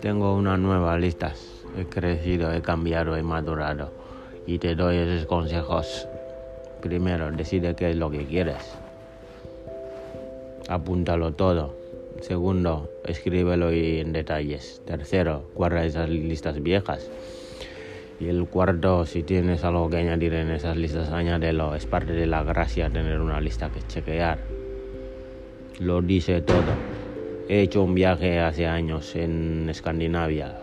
Tengo una nueva lista. He crecido, he cambiado, he madurado. Y te doy esos consejos. Primero, decide qué es lo que quieres. Apúntalo todo. Segundo, escríbelo en detalles. Tercero, guarda esas listas viejas. Y el cuarto, si tienes algo que añadir en esas listas, añádelo. Es parte de la gracia tener una lista que chequear. Lo dice todo. He hecho un viaje hace años en Escandinavia,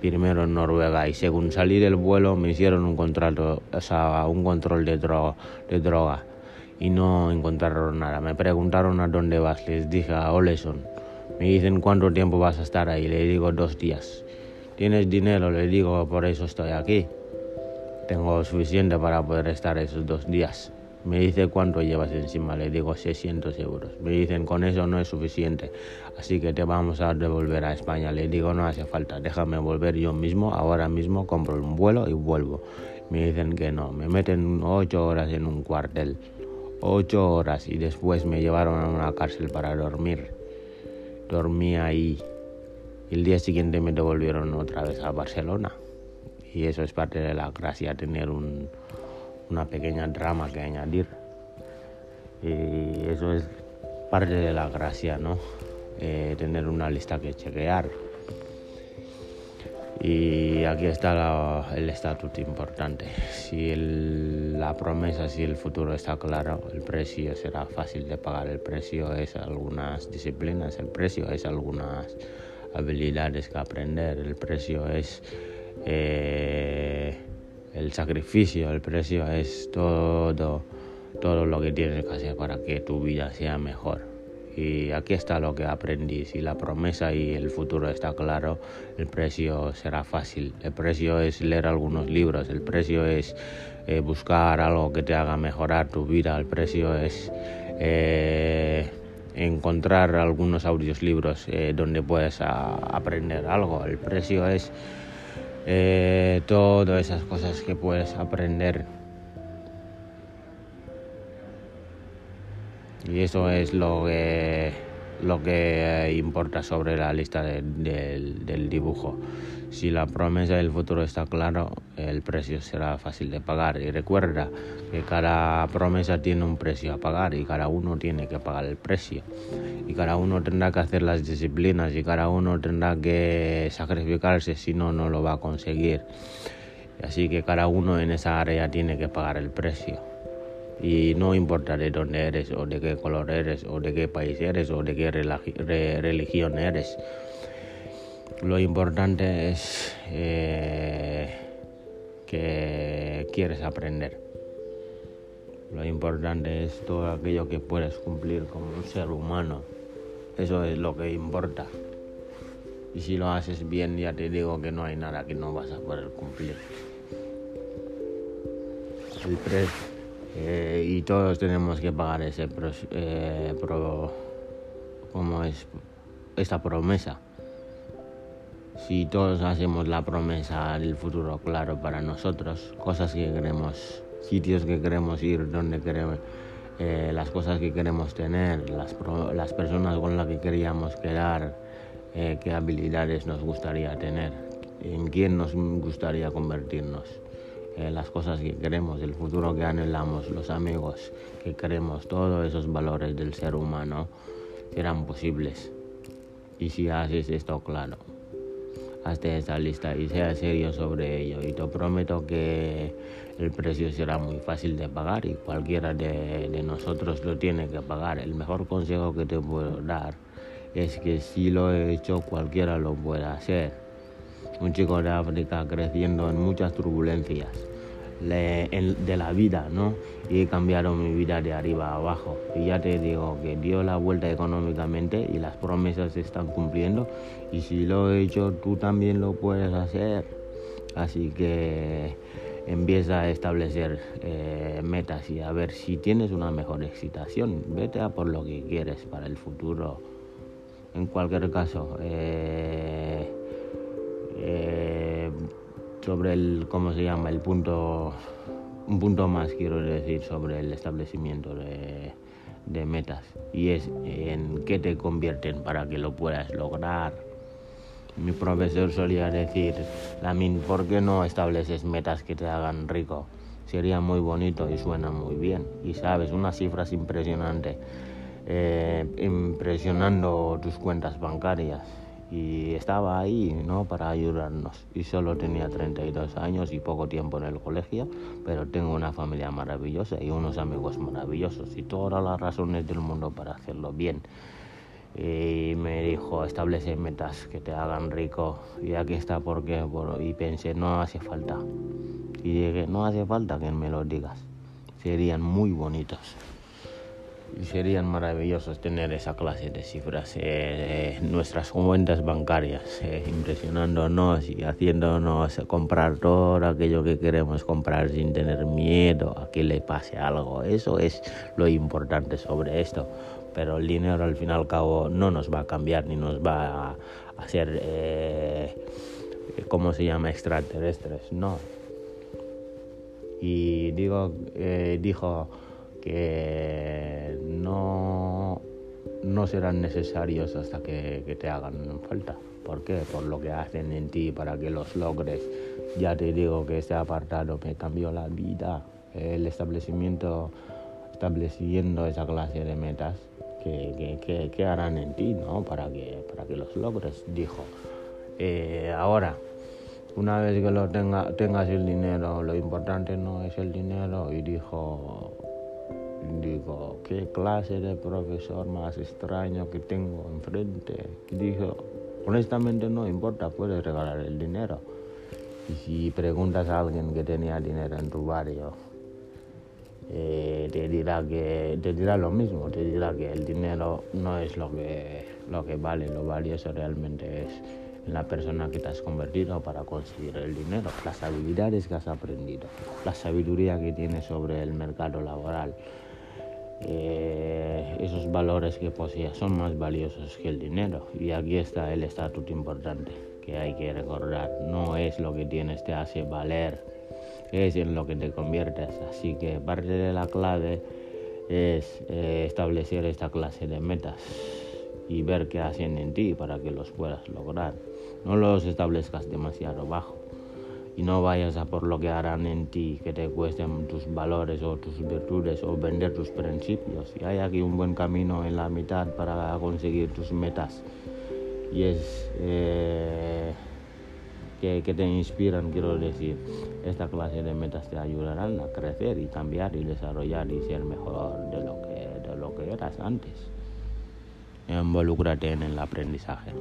primero en Noruega, y según salí del vuelo me hicieron un contrato, o sea, un control de droga, y no encontraron nada. Me preguntaron a dónde vas, les dije a Oleson. Me dicen cuánto tiempo vas a estar ahí, le digo dos días. ¿Tienes dinero? Le digo, por eso estoy aquí. Tengo suficiente para poder estar esos dos días. Me dice cuánto llevas encima, le digo 600 euros. Me dicen con eso no es suficiente, así que te vamos a devolver a España. Le digo no hace falta, déjame volver yo mismo, ahora mismo compro un vuelo y vuelvo. Me dicen que no, me meten ocho horas en un cuartel, ocho horas y después me llevaron a una cárcel para dormir. Dormí ahí. Y el día siguiente me devolvieron otra vez a Barcelona. Y eso es parte de la gracia, tener un, una pequeña drama que añadir. Y eso es parte de la gracia, ¿no? Eh, tener una lista que chequear. Y aquí está el estatuto importante. Si la promesa, si el futuro está claro, el precio será fácil de pagar. El precio es algunas disciplinas, el precio es algunas habilidades que aprender, el precio es eh, el sacrificio, el precio es todo, todo lo que tienes que hacer para que tu vida sea mejor. Y aquí está lo que aprendí. Si la promesa y el futuro está claro, el precio será fácil. El precio es leer algunos libros, el precio es eh, buscar algo que te haga mejorar tu vida, el precio es eh, encontrar algunos audiolibros eh, donde puedes aprender algo, el precio es eh, todas esas cosas que puedes aprender. Y eso es lo que, lo que importa sobre la lista del dibujo. Si la promesa del futuro está claro, el precio será fácil de pagar. Y recuerda que cada promesa tiene un precio a pagar y cada uno tiene que pagar el precio. Y cada uno tendrá que hacer las disciplinas y cada uno tendrá que sacrificarse, si no, no lo va a conseguir. Así que cada uno en esa área tiene que pagar el precio. Y no importa de dónde eres, o de qué color eres, o de qué país eres, o de qué religión eres lo importante es eh, que quieres aprender. Lo importante es todo aquello que puedes cumplir como un ser humano. Eso es lo que importa. Y si lo haces bien, ya te digo que no hay nada que no vas a poder cumplir. El eh, y todos tenemos que pagar ese eh, como es esta promesa. Si todos hacemos la promesa del futuro claro para nosotros, cosas que queremos, sitios que queremos ir, donde queremos, eh, las cosas que queremos tener, las, las personas con las que queríamos quedar, qué habilidades nos gustaría tener, en quién nos gustaría convertirnos, eh, las cosas que queremos, el futuro que anhelamos, los amigos que queremos, todos esos valores del ser humano serán posibles. Y si haces esto claro hazte esta lista y sea serio sobre ello. Y te prometo que el precio será muy fácil de pagar y cualquiera de, nosotros lo tiene que pagar. El mejor consejo que te puedo dar es que si lo he hecho, cualquiera lo puede hacer. Un chico de África creciendo en muchas turbulencias de la vida, ¿no? Y cambiaron mi vida de arriba a abajo. Y ya te digo que dio la vuelta económicamente y las promesas se están cumpliendo. Y si lo he hecho, tú también lo puedes hacer. Así que empieza a establecer eh, metas y a ver si tienes una mejor excitación. Vete a por lo que quieres para el futuro. En cualquier caso, eh, sobre el, ¿cómo se llama? El punto, un punto más quiero decir sobre el establecimiento de, de metas y es en qué te convierten para que lo puedas lograr. Mi profesor solía decir, Lamin, ¿por qué no estableces metas que te hagan rico? Sería muy bonito y suena muy bien. Y sabes, unas cifras impresionantes, eh, impresionando tus cuentas bancarias y estaba ahí ¿no? para ayudarnos. Y solo tenía 32 años y poco tiempo en el colegio, pero tengo una familia maravillosa y unos amigos maravillosos y todas las razones del mundo para hacerlo bien. Y me dijo, establece metas que te hagan rico. Y aquí está porque, y pensé, no hace falta. Y dije, no hace falta que me lo digas. Serían muy bonitos serían maravillosos tener esa clase de cifras eh, nuestras cuentas bancarias, eh, impresionándonos y haciéndonos comprar todo aquello que queremos comprar sin tener miedo a que le pase algo. Eso es lo importante sobre esto. Pero el dinero al fin y al cabo no nos va a cambiar ni nos va a hacer, eh, ¿cómo se llama?, extraterrestres. No. Y digo, eh, dijo que no, no serán necesarios hasta que, te hagan falta. ¿Por qué? Por lo que hacen en ti para que los logres. Ya te digo que este apartado me cambió la vida. El establecimiento, estableciendo esa clase de metas que, que, harán en ti, ¿no? Para que, para que los logres, dijo. Eh, ahora, una vez que lo tenga, tengas el dinero, lo importante no es el dinero, y dijo, Digo, ¿qué clase de profesor más extraño que tengo enfrente? Dijo, honestamente no importa, puedes regalar el dinero. Y si preguntas a alguien que tenía dinero en tu barrio, eh, te dirá que te dirá lo mismo, te dirá que el dinero no es lo que, lo que vale, lo valioso realmente es la persona que te has convertido para conseguir el dinero, las habilidades que has aprendido, la sabiduría que tienes sobre el mercado laboral, eh, esos valores que posees son más valiosos que el dinero. Y aquí está el estatuto importante que hay que recordar. No es lo que tienes te hace valer, es en lo que te conviertes. Así que parte de la clave es eh, establecer esta clase de metas y ver qué hacen en ti para que los puedas lograr. No los establezcas demasiado bajo y no vayas a por lo que harán en ti, que te cuesten tus valores o tus virtudes o vender tus principios. Y hay aquí un buen camino en la mitad para conseguir tus metas. Y es eh, que, te inspiran, quiero decir. Esta clase de metas te ayudarán a crecer y cambiar y desarrollar y ser mejor de lo que, de lo que eras antes. Involúcrate en el aprendizaje.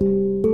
Thank you